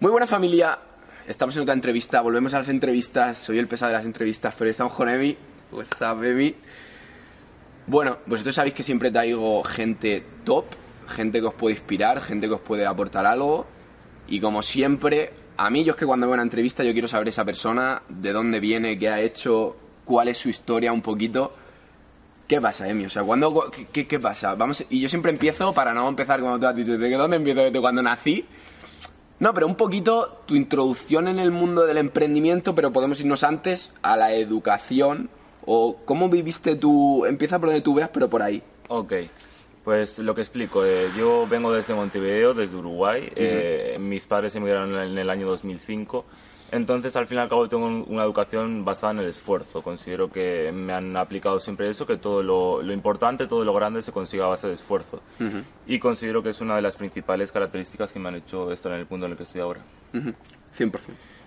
Muy buena familia, estamos en otra entrevista, volvemos a las entrevistas, soy el pesado de las entrevistas, pero estamos con Emi, what's up Emi? Bueno, vosotros sabéis que siempre traigo gente top, gente que os puede inspirar, gente que os puede aportar algo, y como siempre, a mí yo es que cuando veo una entrevista yo quiero saber esa persona, de dónde viene, qué ha hecho, cuál es su historia un poquito. ¿Qué pasa, Emi? O sea, ¿cuándo, qué, pasa? Vamos, y yo siempre empiezo, para no empezar tú has dicho, ¿de dónde empiezo? ¿Desde cuando nací? No, pero un poquito tu introducción en el mundo del emprendimiento, pero podemos irnos antes a la educación. O cómo viviste tú, empieza por donde tú veas, pero por ahí. Ok, pues lo que explico, eh, yo vengo desde Montevideo, desde Uruguay, eh, mis padres emigraron en el año 2005 entonces, al fin y al cabo, tengo una educación basada en el esfuerzo. Considero que me han aplicado siempre eso, que todo lo, importante, todo lo grande se consiga a base de esfuerzo. Y considero que es una de las principales características que me han hecho estar en el punto en el que estoy ahora. 100%.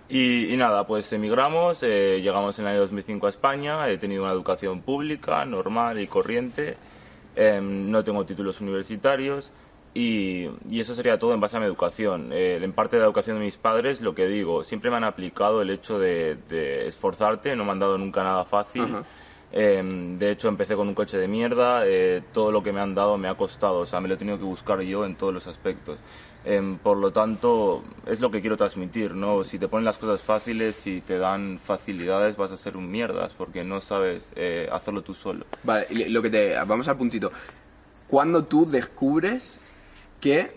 Y, nada, pues emigramos, eh, llegamos en el año 2005 a España, he tenido una educación pública, normal y corriente, em, no tengo títulos universitarios, y, eso sería todo en base a mi educación. Eh, en parte de la educación de mis padres, lo que digo, siempre me han aplicado el hecho de, esforzarte, no me han dado nunca nada fácil. Em, de hecho, empecé con un coche de mierda, eh, todo lo que me han dado me ha costado, o sea, me lo he tenido que buscar yo en todos los aspectos. Em, por lo tanto, es lo que quiero transmitir, ¿no? Si te ponen las cosas fáciles, y te dan facilidades, vas a ser un mierdas, porque no sabes eh, hacerlo tú solo. Vale, lo que te... Vamos al puntito. ¿Cuándo tú descubres que,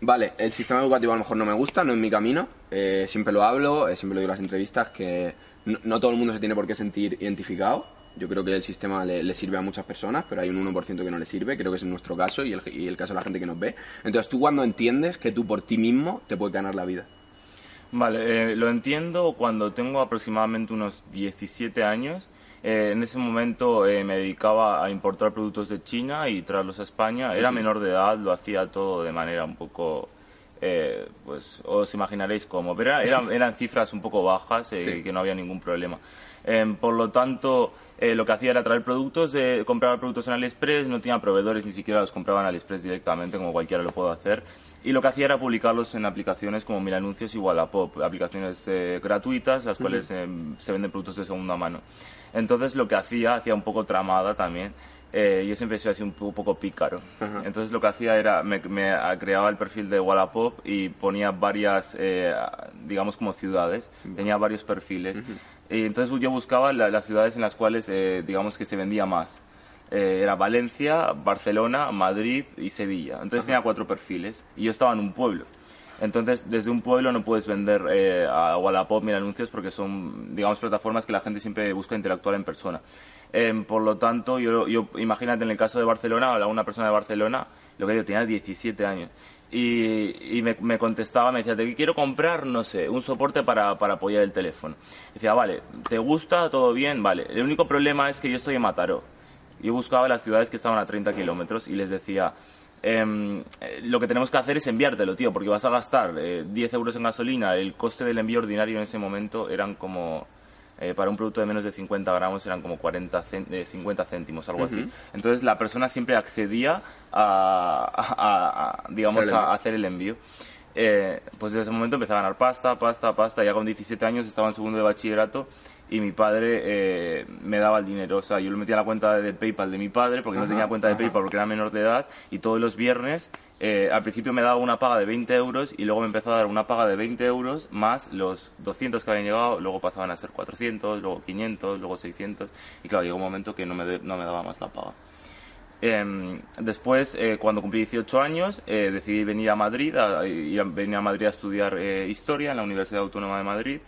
vale, el sistema educativo a lo mejor no me gusta, no es mi camino, eh, siempre lo hablo, eh, siempre lo digo en las entrevistas, que no, todo el mundo se tiene por qué sentir identificado. Yo creo que el sistema le, sirve a muchas personas, pero hay un 1% que no le sirve, creo que es nuestro caso y el, y el caso de la gente que nos ve. Entonces, ¿tú cuando entiendes que tú por ti mismo te puedes ganar la vida? Vale, eh, lo entiendo cuando tengo aproximadamente unos 17 años eh, en ese momento eh, me dedicaba a importar productos de China y traerlos a España. Era menor de edad, lo hacía todo de manera un poco, eh, pues os imaginaréis cómo, pero eran, cifras un poco bajas y que no había ningún problema. Em, por lo tanto, lo que hacía era traer productos, de, comprar productos en AliExpress, no tenía proveedores, ni siquiera los compraba en AliExpress directamente, como cualquiera lo puede hacer. Y lo que hacía era publicarlos en aplicaciones como Mil Anuncios y Wallapop, aplicaciones gratuitas, las cuales em, se venden productos de segunda mano. Entonces lo que hacía, hacía un poco tramada también. Eh, yo siempre he sido así un poco, pícaro. Entonces lo que hacía era, me, creaba el perfil de Wallapop y ponía varias, eh, digamos como ciudades, tenía varios perfiles. Y entonces yo buscaba las ciudades en las cuales, eh, digamos que se vendía más. era Valencia, Barcelona, Madrid y Sevilla. Entonces tenía cuatro perfiles y yo estaba en un pueblo. Entonces, desde un pueblo no puedes vender eh, a Wallapop mil anuncios porque son, digamos, plataformas que la gente siempre busca interactuar en persona. Em, por lo tanto, yo, yo, imagínate en el caso de Barcelona, una persona de Barcelona, lo que yo tenía 17 años. Y, y me, me, contestaba, me decía, te quiero comprar, no sé, un soporte para, para apoyar el teléfono. Decía, vale, ¿te gusta? ¿Todo bien? Vale. El único problema es que yo estoy en Mataró. Yo buscaba las ciudades que estaban a 30 kilómetros y les decía, Em, lo que tenemos que hacer es enviártelo, tío, porque vas a gastar 10 eh, euros en gasolina. El coste del envío ordinario en ese momento eran como, eh, para un producto de menos de 50 gramos, eran como 40 50 céntimos, algo así. Entonces la persona siempre accedía a, digamos, a hacer el envío. Eh, pues desde ese momento empecé a ganar pasta, pasta, pasta. Ya con 17 años estaba en segundo de bachillerato y mi padre eh, me daba el dinero. O sea, yo lo metía a la cuenta de PayPal de mi padre porque no tenía cuenta de PayPal porque era menor de edad y todos los viernes eh, al principio me daba una paga de 20 euros y luego me empezó a dar una paga de 20 euros más los 200 que habían llegado, luego pasaban a ser 400, luego 500, luego 600 y claro, llegó un momento que no me, no me daba más la paga. Em, después, eh, cuando cumplí 18 años, decidí venir a Madrid, a, venir a Madrid a estudiar Historia en la Universidad Autónoma de Madrid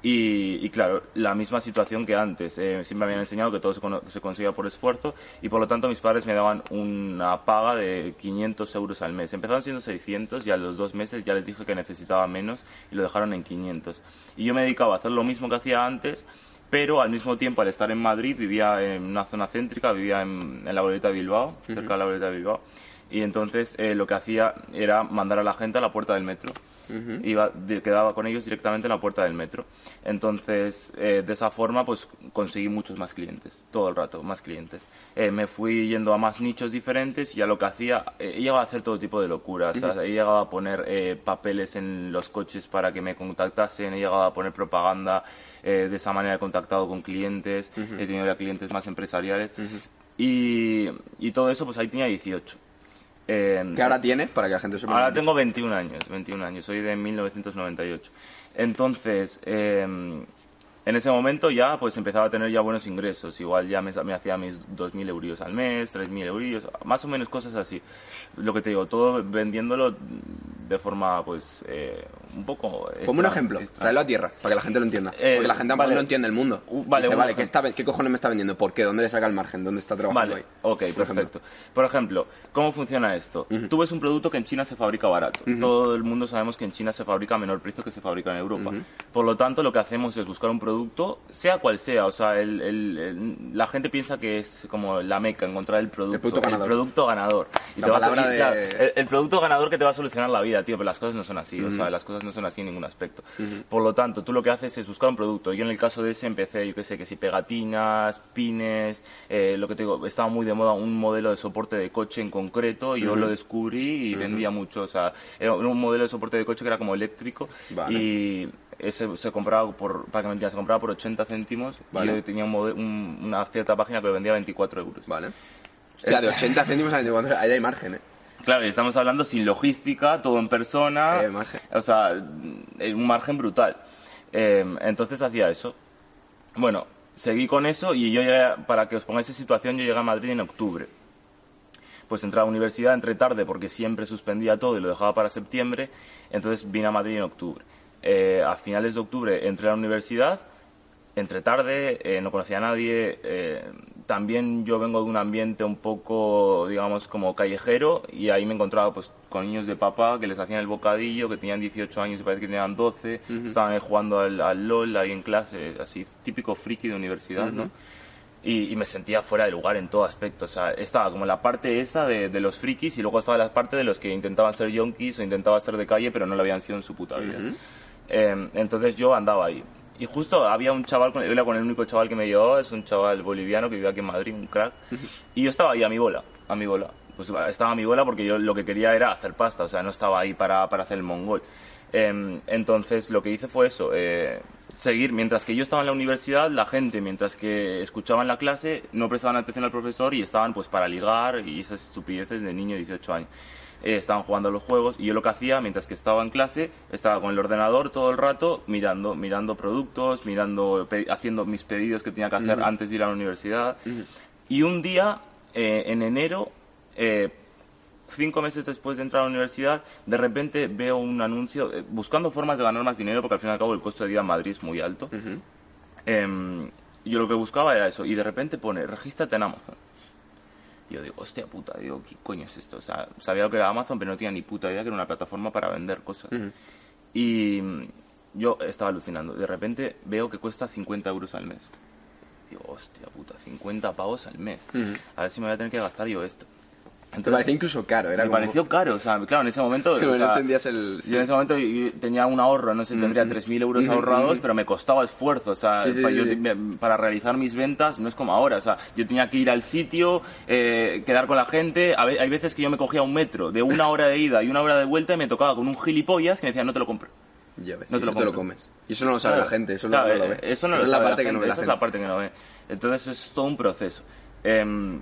y, claro, la misma situación que antes. Eh, siempre me habían enseñado que todo se, se, conseguía por esfuerzo y por lo tanto mis padres me daban una paga de 500 euros al mes. Empezaron siendo 600 y a los dos meses ya les dije que necesitaba menos y lo dejaron en 500. Y yo me dedicaba a hacer lo mismo que hacía antes, pero al mismo tiempo al estar en Madrid vivía en una zona céntrica, vivía en, la Boleta de Bilbao, cerca de la Boleta de Bilbao Y entonces eh, lo que hacía era mandar a la gente a la puerta del metro. Iba, di- quedaba con ellos directamente en la puerta del metro. Entonces, eh, de esa forma, pues conseguí muchos más clientes, todo el rato, más clientes. Eh, me fui yendo a más nichos diferentes y ya lo que hacía, eh, he llegado a hacer todo tipo de locuras. o sea, he llegado a poner eh, papeles en los coches para que me contactasen, he llegado a poner propaganda, eh, de esa manera he contactado con clientes, he tenido ya clientes más empresariales. y, y todo eso, pues ahí tenía 18. Eh, ¿Qué ahora tienes? Para que la gente sepa. Ahora tengo 21 años, 21 años, soy de 1998. Entonces, eh, en ese momento ya pues empezaba a tener ya buenos ingresos, igual ya me, me hacía mis 2.000 euros al mes, 3.000 euros, más o menos cosas así. Lo que te digo, todo vendiéndolo de forma pues eh, un poco... Ponme un ejemplo, extra. tráelo a tierra, para que la gente lo entienda. Eh, Porque la gente vale. no entiende el mundo. Uh, vale, Dice, vale, ¿qué, está, ¿qué cojones me está vendiendo? ¿Por qué? ¿Dónde le saca el margen? ¿Dónde está trabajando Vale, ahí? ok, Por ejemplo. perfecto. Por ejemplo, ¿cómo funciona esto? Tú ves un producto que en China se fabrica barato. Todo el mundo sabemos que en China se fabrica a menor precio que se fabrica en Europa. Por lo tanto, lo que hacemos es buscar un producto, sea cual sea. O sea, el- el- el- la gente piensa que es como la meca, encontrar el producto. El producto ganador. producto ganador. Y La te va a palabra sol- de- claro, el, el producto ganador que te va a solucionar la vida, tío, pero las cosas no son así. O sea, las cosas no son así en ningún aspecto. Por lo tanto, tú lo que haces es buscar un producto. Yo en el caso de ese empecé, yo qué sé, que si pegatinas, pines, eh, lo que te digo, estaba muy de moda un modelo de soporte de coche en concreto, yo lo descubrí y vendía mucho. O sea, era un modelo de soporte de coche que era como eléctrico Vale. y ese se compraba por, para que me entiendas, se compraba por 80 céntimos Vale. y yo tenía un mode- un- una cierta página que lo vendía a 24 euros. Vale. Hostia, de 80 céntimos a 24, ahí hay margen, ¿eh? Claro, y estamos hablando sin logística, todo en persona. Eh, margen. O sea, un margen brutal. Eh, entonces hacía eso. Bueno, seguí con eso y yo llegué, para que os pongáis en situación, yo llegué a Madrid en octubre. Pues entré a la universidad, entré tarde porque siempre suspendía todo y lo dejaba para septiembre, entonces vine a Madrid en octubre. Eh, a finales de octubre entré a la universidad, entré tarde, eh, no conocía a nadie. eh, también yo vengo de un ambiente un poco, digamos, como callejero y ahí me encontraba pues con niños de papá que les hacían el bocadillo, que tenían 18 años y parece que tenían 12, estaban ahí jugando al, al LOL ahí en clase, así típico friki de universidad, ¿no? Y, y me sentía fuera de lugar en todo aspecto. O sea, estaba como la parte esa de, de los frikis y luego estaba la parte de los que intentaban ser yonkis o intentaban ser de calle pero no lo habían sido en su puta vida. Eh, entonces yo andaba ahí. Y justo había un chaval, con, yo era con el único chaval que me llevaba, es un chaval boliviano que vive aquí en Madrid, un crack. Y yo estaba ahí a mi bola, a mi bola. Pues estaba a mi bola porque yo lo que quería era hacer pasta, o sea, no estaba ahí para, para hacer el mongol. Eh, entonces lo que hice fue eso, eh, seguir. Mientras que yo estaba en la universidad, la gente, mientras que escuchaban la clase, no prestaban atención al profesor y estaban pues para ligar y esas estupideces de niño de 18 años. Eh, estaban jugando a los juegos y yo lo que hacía mientras que estaba en clase estaba con el ordenador todo el rato mirando mirando productos mirando haciendo mis pedidos que tenía que hacer antes de ir a la universidad y un día eh, en enero eh, cinco meses después de entrar a la universidad, de repente veo un anuncio eh, buscando formas de ganar más dinero, porque al fin y al cabo el costo de vida en Madrid es muy alto. Em, yo lo que buscaba era eso, y de repente pone, regístrate en Amazon. Yo digo, hostia puta, digo, ¿qué coño es esto? O sea, sabía lo que era Amazon, pero no tenía ni puta idea que era una plataforma para vender cosas. Y mm, yo estaba alucinando. De repente veo que cuesta 50 euros al mes. Digo, hostia puta, 50 pavos al mes. A ver si me voy a tener que gastar yo esto. Te parecía incluso caro, era me como... pareció caro, o sea, claro, en ese momento... o Pero no sea, entendías el... Yo en ese momento tenía un ahorro, no sé, tendría 3.000 euros ahorrados, pero me costaba esfuerzo, o sea, Sí, sí, para, yo me- para realizar mis ventas no es como ahora, o sea, yo tenía que ir al sitio, eh, quedar con la gente, a ve- hay veces que yo me cogía un metro de una hora de ida y una hora de vuelta y me tocaba con un gilipollas que me decía, no te lo compro. Ya ves, No te lo te lo comes. Y eso no lo sabe Claro, la gente, eso claro, no, lo eh, ve. Eso no Esa lo es la parte que no ve esa es la parte que no ve. Entonces es todo un proceso. Em,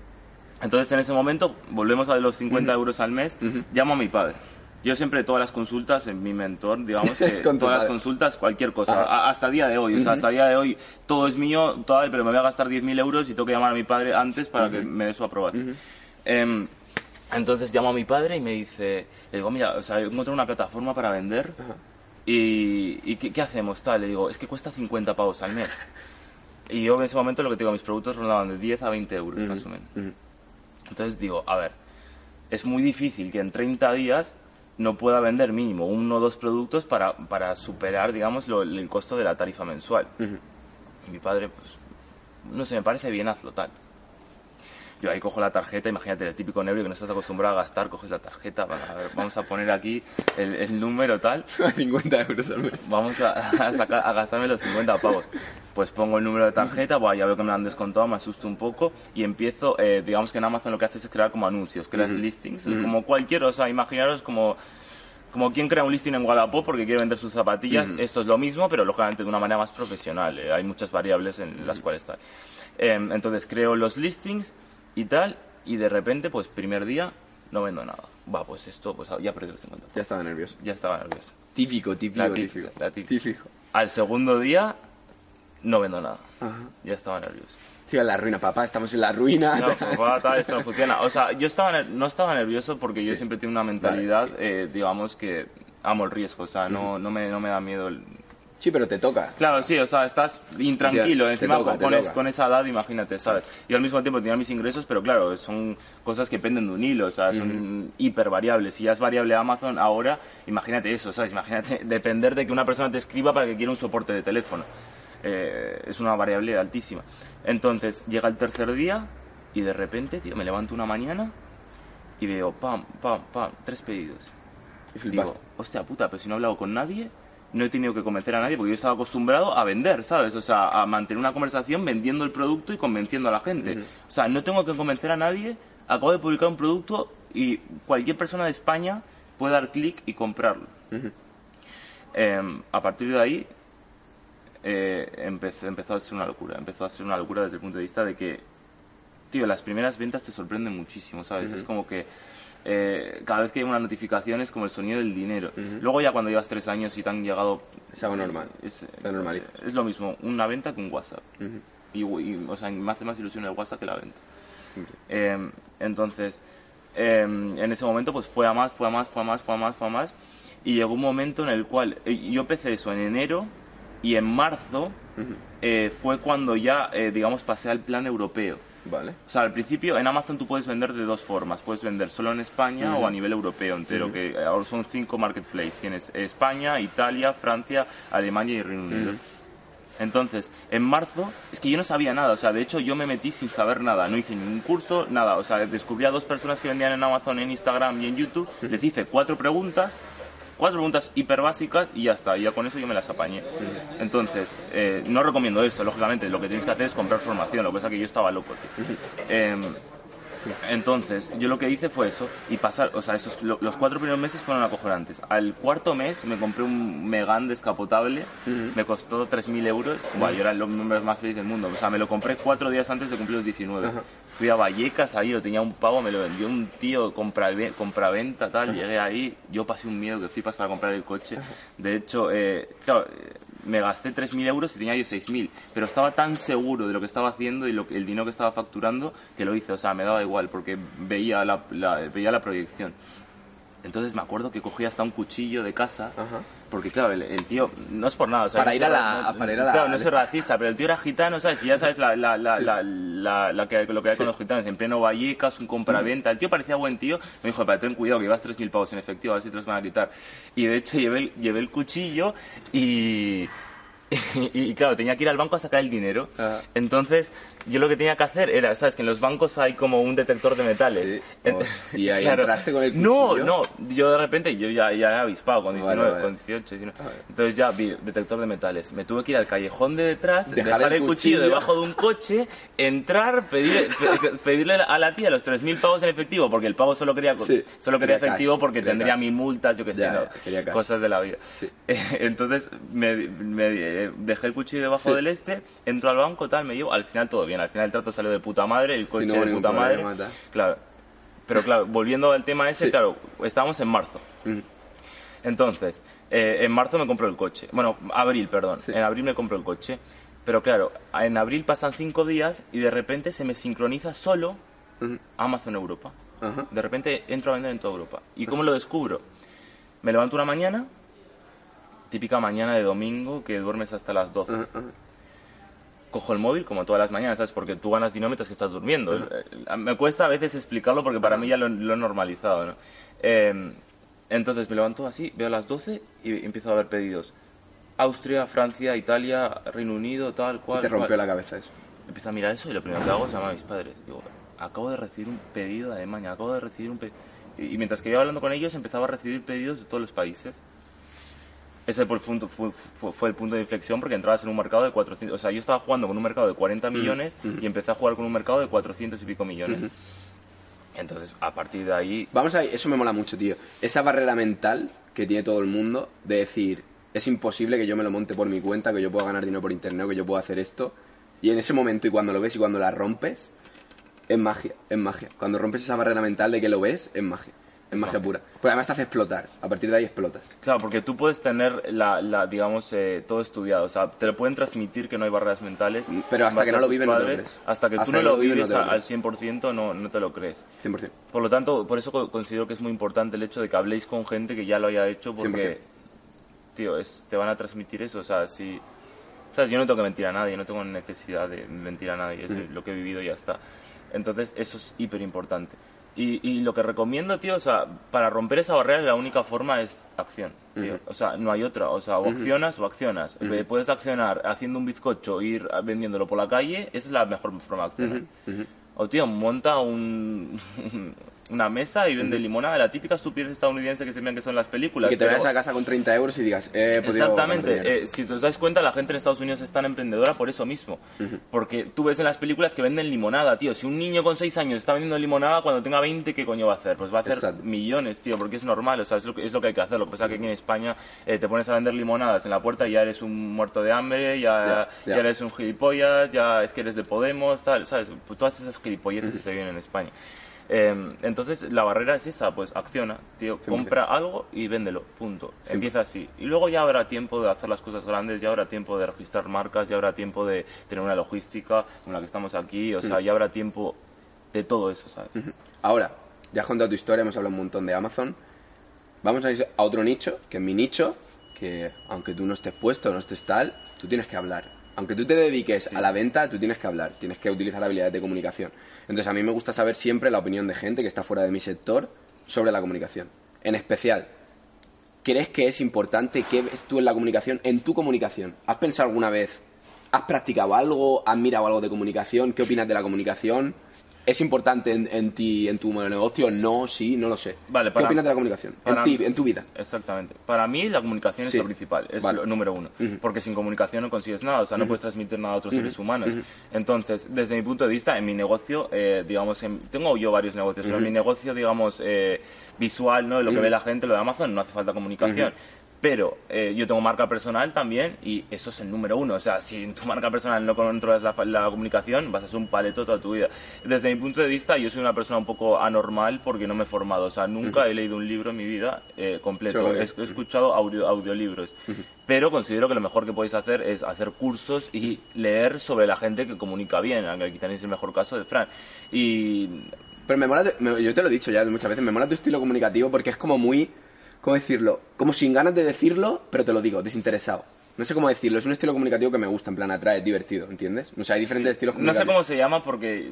entonces en ese momento, volvemos a los 50 euros al mes, llamo a mi padre. Yo siempre todas las consultas, en mi mentor, digamos que todas las padre. consultas, cualquier cosa, a- hasta día de hoy, o sea, hasta día de hoy todo es mío, todo, pero me voy a gastar 10.000 euros y tengo que llamar a mi padre antes para que me dé su aprobación. Em, entonces llamo a mi padre y me dice, le digo, mira, o sea, he encontrado una plataforma para vender y, y ¿qué, qué hacemos? Tal, le digo, es que cuesta 50 pavos al mes. Y yo en ese momento lo que te digo, mis productos rondaban de 10 a 20 euros, más o menos. Entonces digo, a ver, es muy difícil que en 30 días no pueda vender mínimo uno o dos productos para, para superar, digamos, lo- el costo de la tarifa mensual. Y mi padre, pues, no sé, me parece bien, hazlo tal. Yo ahí cojo la tarjeta, imagínate, el típico nervio que no estás acostumbrado a gastar, coges la tarjeta, a ver, vamos a poner aquí el, el número tal, 50 euros al mes. vamos a, a sacar, a gastarme los 50 pavos. Pues pongo el número de tarjeta, buah, ya veo que me lo han descontado, me asusto un poco y empiezo, eh, digamos que en Amazon lo que haces es crear como anuncios, creas listings, como cualquier, o sea, imaginaros como como quien crea un listing en Wallapop porque quiere vender sus zapatillas, esto es lo mismo, pero lógicamente de una manera más profesional. eh, hay muchas variables en las cuales está. Em, entonces creo los listings y tal, y de repente, pues primer día, no vendo nada. Va, pues esto, pues ya perdí los 50. Ya estaba nervioso. Ya estaba nervioso. Típico, típico, La típico. la. Típico. Al segundo día, no vendo nada. Ajá. Ya estaba nervioso. Tío, en la ruina, papá, estamos en la ruina. No, papá, tal, esto no funciona. O sea, yo estaba no estaba nervioso porque yo siempre tengo una mentalidad, eh, digamos, que amo el riesgo. O sea, no, no, me, no me da miedo el, Sí, pero te toca. Claro, sí, o sea, estás intranquilo, Te encima toca, con, te es- con esa edad, imagínate, ¿sabes? Yo al mismo tiempo tenía mis ingresos, pero claro, son cosas que penden de un hilo, o sea, son hiper variables. Si ya es variable Amazon ahora, imagínate eso, ¿sabes? Imagínate depender de que una persona te escriba para que quiera un soporte de teléfono. Eh, es una variable altísima. Entonces, llega el tercer día y de repente, tío, me levanto una mañana y veo, pam, pam, pam, tres pedidos. Y. Digo, hostia puta, pero si no he hablado con nadie, no he tenido que convencer a nadie porque yo estaba acostumbrado a vender, ¿sabes? O sea, a mantener una conversación vendiendo el producto y convenciendo a la gente. O sea, no tengo que convencer a nadie, acabo de publicar un producto y cualquier persona de España puede dar clic y comprarlo. Em, a partir de ahí eh, empezó, empezó a ser una locura. Empezó a ser una locura desde el punto de vista de que, tío, las primeras ventas te sorprenden muchísimo, ¿sabes? Es como que eh, cada vez que hay una notificación es como el sonido del dinero. Luego ya cuando llevas tres años y te han llegado... Es algo normal. Es, Lo normaliza. es lo mismo, una venta que un WhatsApp. y, y, o sea, me hace más ilusión el WhatsApp que la venta. Eh, entonces, eh, en ese momento pues fue a más, fue a más, fue a más, fue a más, fue a más. Y llegó un momento en el cual eh, yo empecé eso en enero y en marzo eh, fue cuando ya, eh, digamos, pasé al plan europeo. Vale. O sea, al principio en Amazon tú puedes vender de dos formas. Puedes vender solo en España o a nivel europeo entero, que ahora son cinco marketplaces. Tienes España, Italia, Francia, Alemania y Reino Unido. Entonces, en marzo, es que yo no sabía nada, o sea, de hecho yo me metí sin saber nada, no hice ningún curso, nada, o sea, descubrí a dos personas que vendían en Amazon, en Instagram y en YouTube, les hice cuatro preguntas, cuatro preguntas hiper básicas y ya está, y ya con eso yo me las apañé. Entonces, eh, no recomiendo esto, lógicamente, lo que tienes que hacer es comprar formación, lo que pasa que yo estaba loco. Entonces, yo lo que hice fue eso, y pasar, o sea, esos, lo- los cuatro primeros meses fueron acojonantes. Al cuarto mes me compré un Megane descapotable, me costó 3.000 euros, Buah, yo era el hombre más feliz del mundo, o sea, me lo compré cuatro días antes de cumplir los 19. Fui a Vallecas, ahí lo tenía un pavo, me lo vendió un tío compra, compraventa, tal, llegué ahí, yo pasé un miedo que flipas para comprar el coche. De hecho, eh, claro, eh, me gasté 3.000 euros y tenía yo 6.000, pero estaba tan seguro de lo que estaba haciendo y lo, el dinero que estaba facturando que lo hice, o sea, me daba igual porque veía la- veía la proyección. Entonces me acuerdo que cogí hasta un cuchillo de casa, Ajá. porque claro, el, el tío, no es por nada, o sea, Para no ir a la- no- para ir a la- Claro, no soy racista, pero el tío era gitano, ¿sabes? Y ya sabes la, la, la, la, que, lo que hay con los gitanos, en pleno Vallecas, un compraventa. El tío parecía buen tío, me dijo, para ten cuidado, que llevas 3.000 pavos en efectivo, a ver si te los van a quitar. Y de hecho llevé el, llevé el cuchillo y... Y, claro, tenía que ir al banco a sacar el dinero. Ajá. Entonces, yo lo que tenía que hacer era, ¿sabes? Que en los bancos hay como un detector de metales. Sí. En- Hostia, ¿y entraste con el No, cuchillo? no, yo de repente, yo ya, ya era avispado con Vale, 19, vale. con 18, 19. Entonces ya vi detector de metales. Me tuve que ir al callejón de detrás, Dejar dejar, el el, cuchillo, cuchillo. debajo de un coche, entrar, pedir, pe- pedirle a la tía los 3.000 pavos en efectivo, porque el pavo solo quería, Sí, solo quería quería efectivo cash, porque quería tendría cash. mil multas, yo qué sé, Ya, ¿no? cosas de la vida. Sí. Entonces me, me, eh, dejé el cuchillo debajo Sí. del este, entro al banco, tal, me llevo, al final todo bien, al final el trato salió de puta madre, el coche no de puta madre. Claro. Pero claro, volviendo al tema ese, Sí. claro, estábamos en marzo. Mm. Entonces, eh, en marzo me compró el coche. Bueno, abril, perdón. En abril me compró el coche. Pero claro, en abril pasan cinco días y de repente se me sincroniza solo. Amazon Europa. De repente entro a vender en toda Europa. ¿Y cómo lo descubro? Me levanto una mañana, típica mañana de domingo que duermes hasta las 12. Ajá, ajá. Cojo el móvil como todas las mañanas, ¿sabes? Porque tú ganas dinero mientras que estás durmiendo. Eh, Me cuesta a veces explicarlo porque para mí ya lo, lo he normalizado, ¿no? Eh, entonces me levanto así, veo a las 12 y empiezo a ver pedidos. Austria, Francia, Italia, Reino Unido, tal cual. Te rompió cual. la cabeza eso. Empiezo a mirar eso y lo primero que hago es llamar a mis padres. Digo, acabo de recibir un pedido de Alemania, acabo de recibir un pedido... Y mientras que iba hablando con ellos, empezaba a recibir pedidos de todos los países. Ese fue el, punto, fue, fue el punto de inflexión porque entrabas en un mercado de 400... O sea, yo estaba jugando con un mercado de 40 millones y empecé a jugar con un mercado de 400 y pico millones. Entonces, a partir de ahí... Vamos a eso me mola mucho, tío. Esa barrera mental que tiene todo el mundo de decir, es imposible que yo me lo monte por mi cuenta, que yo pueda ganar dinero por internet, que yo pueda hacer esto. Y en ese momento, y cuando lo ves y cuando la rompes, es magia, es magia. Cuando rompes esa barrera mental de que lo ves, es magia. Es magia pura. Porque además te hace explotar. A partir de ahí explotas. Claro, porque tú puedes tener, la, la digamos, eh, todo estudiado. O sea, te lo pueden transmitir que no hay barreras mentales. Mm, pero hasta que no lo vives, no te lo crees. Hasta que tú no lo vives al 100%, no, no te lo crees. 100%. Por lo tanto, por eso considero que es muy importante el hecho de que habléis con gente que ya lo haya hecho, porque, tío, es, te van a transmitir eso. O sea, si... O sea, yo no tengo que mentir a nadie, no tengo necesidad de mentir a nadie. Es mm. lo que he vivido y ya está. Entonces, eso es hiper importante. Y, y, lo que recomiendo, tío, o sea, para romper esa barrera la única forma es acción, tío. O sea, no hay otra. O sea, o accionas o accionas. Eh, puedes accionar haciendo un bizcocho e ir vendiéndolo por la calle, esa es la mejor forma de accionar. O, tío, monta un, una mesa y vende limonada, la típica estupidez estadounidense que se vean que son las películas. Que te vayas a casa con 30 euros y digas, eh, Exactamente, eh, si os dais cuenta, la gente en Estados Unidos es tan emprendedora por eso mismo. Porque tú ves en las películas que venden limonada, tío. Si un niño con 6 años está vendiendo limonada, cuando tenga 20, ¿qué coño va a hacer? Pues va a hacer millones, tío, porque es normal, o sea, es lo que, es lo que hay que hacer. Lo que pasa es que aquí en España eh, te pones a vender limonadas en la puerta y ya eres un muerto de hambre, ya, ya, eres un gilipollas, ya es que eres de Podemos, tal, ¿sabes? Pues todas esas gilipolleces que se vienen en España. Em, entonces la barrera es esa, pues acciona, tío, compra algo y véndelo, punto. Empieza así. Y luego ya habrá tiempo de hacer las cosas grandes, ya habrá tiempo de registrar marcas, ya habrá tiempo de tener una logística con la que estamos aquí, o sea, ya habrá tiempo de todo eso, ¿sabes? Ahora, ya has contado tu historia, hemos hablado un montón de Amazon. Vamos a ir a otro nicho, que es mi nicho, que aunque tú no estés puesto, no estés tal, tú tienes que hablar. Aunque tú te dediques a la venta, tú tienes que hablar, tienes que utilizar habilidades de comunicación. Entonces a mí me gusta saber siempre la opinión de gente que está fuera de mi sector sobre la comunicación. En especial, ¿crees que es importante? ¿Qué ves tú en la comunicación? En tu comunicación. ¿Has pensado alguna vez? ¿Has practicado algo? ¿Has mirado algo de comunicación? ¿Qué opinas de la comunicación? ¿Es importante en, ti, en tu negocio? No, sí, no lo sé. Vale, ¿Qué opinas de la comunicación? En ti, en tu vida. Exactamente. Para mí la comunicación es lo principal, es lo número uno. Porque sin comunicación no consigues nada, o sea, no puedes transmitir nada a otros seres humanos. Entonces, desde mi punto de vista, en mi negocio, eh, digamos, tengo yo varios negocios, pero en mi negocio, digamos, eh, visual, ¿no? Lo que ve la gente, lo de Amazon, no hace falta comunicación. Pero eh, yo tengo marca personal también y eso es el número uno. O sea, si en tu marca personal no controlas la, la, comunicación, vas a ser un paleto toda tu vida. Desde mi punto de vista, yo soy una persona un poco anormal porque no me he formado. O sea, nunca he leído un libro en mi vida eh, completo. He, escuchado audio, audiolibros. Pero considero que lo mejor que podéis hacer es hacer cursos y leer sobre la gente que comunica bien. Aquí tenéis el mejor caso de Fran. Y... Pero me mola, yo te lo he dicho ya muchas veces, me mola tu estilo comunicativo porque es como muy ¿cómo decirlo? Como sin ganas de decirlo, pero te lo digo, desinteresado. No sé cómo decirlo, es un estilo comunicativo que me gusta, en plan atrae, es divertido, ¿entiendes? O sea, hay diferentes estilos comunicativos. No sé cómo se llama porque...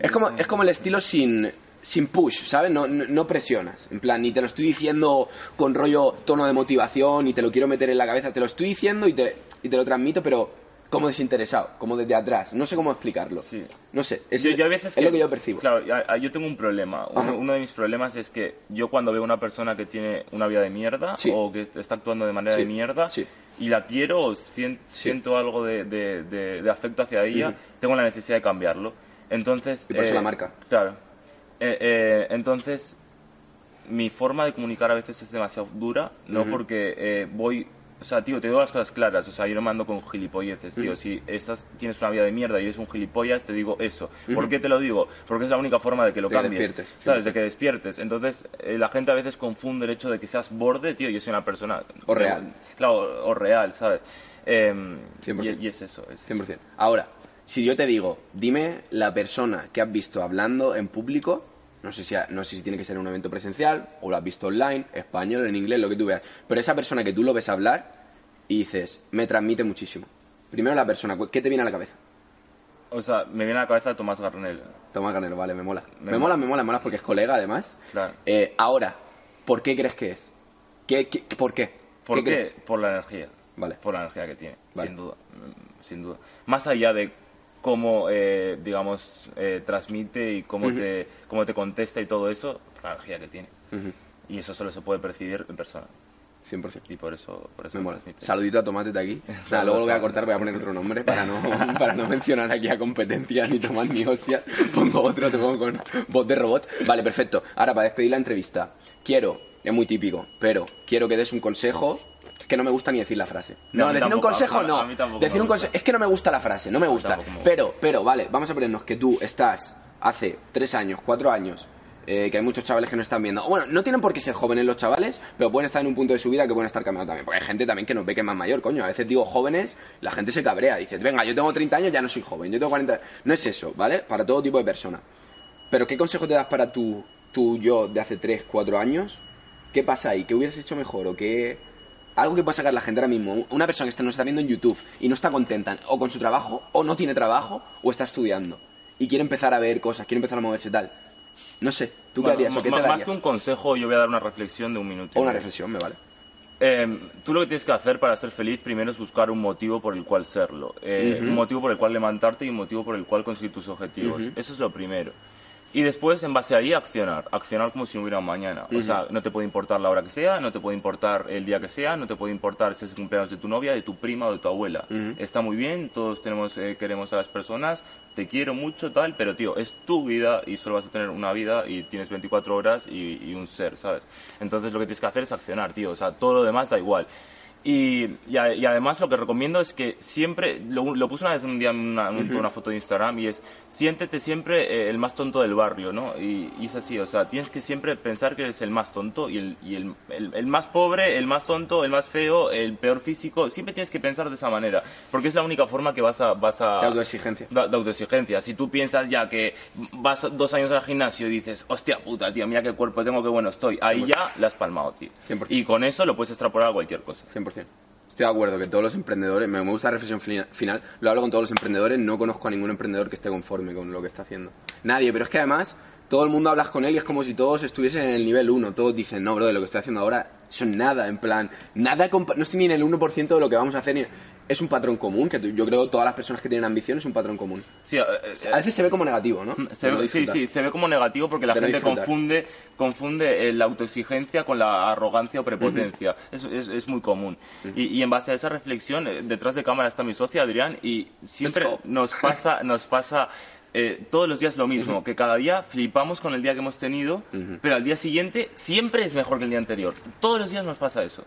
Es como, es como el estilo sin, sin push, ¿sabes? No, no, presionas. En plan, ni te lo estoy diciendo con rollo tono de motivación, ni te lo quiero meter en la cabeza, te lo estoy diciendo y te, y te lo transmito, pero como desinteresado, como desde atrás. No sé cómo explicarlo. Sí. No sé, es, es lo que yo percibo. Claro, yo tengo un problema. Uno, de mis problemas es que yo cuando veo una persona que tiene una vida de mierda o que está actuando de manera de mierda y la quiero, siento, algo de, de, afecto hacia ella, tengo la necesidad de cambiarlo. Entonces... Y por eso la eh, marca. Claro. Eh, eh, entonces, mi forma de comunicar a veces es demasiado dura, no porque voy o sea, tío, te digo las cosas claras. O sea, yo no mando con gilipolleces, tío. Si estás, tienes una vida de mierda y eres un gilipollas, te digo eso. ¿Por qué te lo digo? Porque es la única forma de que lo cambies. ¿Sabes? De que despiertes. Entonces, eh, la gente a veces confunde el hecho de que seas borde, tío. Yo soy una persona. O real. Claro, o real, ¿sabes? Eh, y, es eso. Es 100%. Ahora, si yo te digo, dime la persona que has visto hablando en público no sé, si, no sé si tiene que ser un evento presencial o lo has visto online, español, en inglés, lo que tú veas. Pero esa persona que tú lo ves hablar y dices, me transmite muchísimo. Primero la persona, ¿qué te viene a la cabeza? O sea, me viene a la cabeza Tomás Garnel. Tomás Garnel, vale, me mola. Me, mola, me mola, me mola porque es colega además. Claro. Eh, ahora, ¿por qué crees que es? ¿Qué, por qué? ¿Por qué? Por la energía. Vale. Por la energía que tiene, sin duda. Sin duda. Más allá de cómo, eh, digamos, eh, transmite y cómo, te, cómo te contesta y todo eso, la energía que tiene. Y eso solo se puede percibir en persona. 100%. Y por eso, por eso Me mola. Saludito a Tomate de aquí. Nada, luego lo voy a cortar, voy a poner otro nombre para no, para no mencionar aquí a competencias ni tomar ni hostias. Pongo otro, te pongo con voz de robot. Vale, perfecto. Ahora, para despedir la entrevista, quiero, es muy típico, pero quiero que des un consejo. Que no me gusta ni decir la frase. No, decir un consejo a no. a mí tampoco Decir un consejo. Es que no me gusta la frase, no me gusta. tampoco me gusta. Pero, pero, vale, vamos a ponernos que tú estás hace tres años, cuatro años, eh, que hay muchos chavales que no están viendo. Bueno, no tienen por qué ser jóvenes los chavales, pero pueden estar en un punto de su vida que pueden estar cambiando también. Porque hay gente también que nos ve que es más mayor, coño. A veces digo jóvenes, la gente se cabrea. Dices, venga, yo tengo 30 años, ya no soy joven. Yo tengo 40. No es eso, ¿vale? Para todo tipo de persona. Pero, ¿qué consejo te das para tu, tu yo de hace 3, 4 años? ¿Qué pasa ahí? ¿Qué hubieras hecho mejor? ¿O qué.? Algo que pueda sacar la gente ahora mismo. Una persona que está, nos está viendo en YouTube y no está contenta o con su trabajo, o no tiene trabajo, o está estudiando. Y quiere empezar a ver cosas, quiere empezar a moverse tal. No sé, ¿tú Bueno, qué harías o qué te darías? más que un consejo, yo voy a dar una reflexión de un minuto. O una reflexión, me vale. Eh, tú lo que tienes que hacer para ser feliz primero es buscar un motivo por el cual serlo. Eh, Un motivo por el cual levantarte y un motivo por el cual conseguir tus objetivos. Eso es lo primero. Y después, en base a ahí, accionar. Accionar como si no hubiera un mañana. O sea, no te puede importar la hora que sea, no te puede importar el día que sea, no te puede importar si es el cumpleaños de tu novia, de tu prima o de tu abuela. Está muy bien, todos tenemos, eh, queremos a las personas, te quiero mucho, tal, pero tío, es tu vida y solo vas a tener una vida y tienes 24 horas y, y un ser, ¿sabes? Entonces lo que tienes que hacer es accionar, tío. O sea, todo lo demás da igual. Y, y, a- y además lo que recomiendo es que siempre, lo, lo puse una vez un día en una, una foto de Instagram y es, siéntete siempre eh, el más tonto del barrio, ¿no? Y, y es así, o sea, tienes que siempre pensar que eres el más tonto y, el, y el, el- el más pobre, el más tonto, el más feo, el peor físico, siempre tienes que pensar de esa manera, porque es la única forma que vas a... Vas a De autoexigencia. de, de autoexigencia. Si tú piensas ya que vas dos años al gimnasio y dices, hostia puta, tío, mira qué cuerpo tengo, qué bueno estoy, ahí ya la has palmado, tío. 100%. Y con eso lo puedes extrapolar a cualquier cosa. 100%. Estoy de acuerdo que todos los emprendedores, me gusta la reflexión fina- final, lo hablo con todos los emprendedores, no conozco a ningún emprendedor que esté conforme con lo que está haciendo. Nadie, pero es que además todo el mundo hablas con él y es como si todos estuviesen en el nivel 1, todos dicen, no, bro, de lo que estoy haciendo ahora, eso es nada, en plan, nada, no estoy ni en el 1% de lo que vamos a hacer, es un patrón común, que yo creo que todas las personas que tienen ambición es un patrón común. Sí, eh, eh, A veces se ve como negativo, ¿no? se De no ve, sí, sí, se ve como negativo porque la De no gente disfrutar. confunde, confunde eh, la autoexigencia con la arrogancia o prepotencia. es, es, es muy común. y, y en base a esa reflexión, eh, detrás de cámara está mi socio Adrián y siempre nos pasa, nos pasa eh, todos los días lo mismo, que cada día flipamos con el día que hemos tenido, pero al día siguiente siempre es mejor que el día anterior. Todos los días nos pasa eso.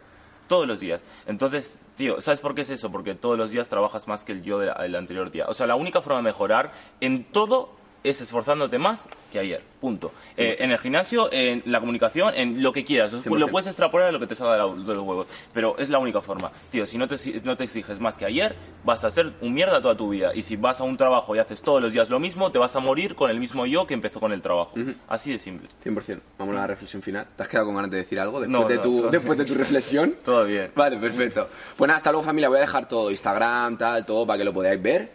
Todos los días. Entonces, tío, ¿sabes por qué es eso? Porque todos los días trabajas más que el yo de- del anterior día. O sea, la única forma de mejorar en todo es esforzándote más que ayer. Punto. Eh, en el gimnasio, en la comunicación, en lo que quieras. Lo, 100%. lo puedes extrapolar a lo que te salga de, los huevos. Pero es la única forma. Tío, si no te, no te exiges más que ayer, vas a ser un mierda toda tu vida. Y si vas a un trabajo y haces todos los días lo mismo, te vas a morir con el mismo yo que empezó con el trabajo. Así de simple. 100%. Vamos a la reflexión final. ¿Te has quedado con ganas de decir algo después, No, de, no, tu, después de tu reflexión? Todo bien. Vale, perfecto. Pues nada, hasta luego familia. Voy a dejar todo, Instagram, tal, todo, para que lo podáis ver.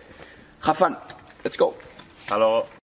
Have fun. Let's go. Hasta luego.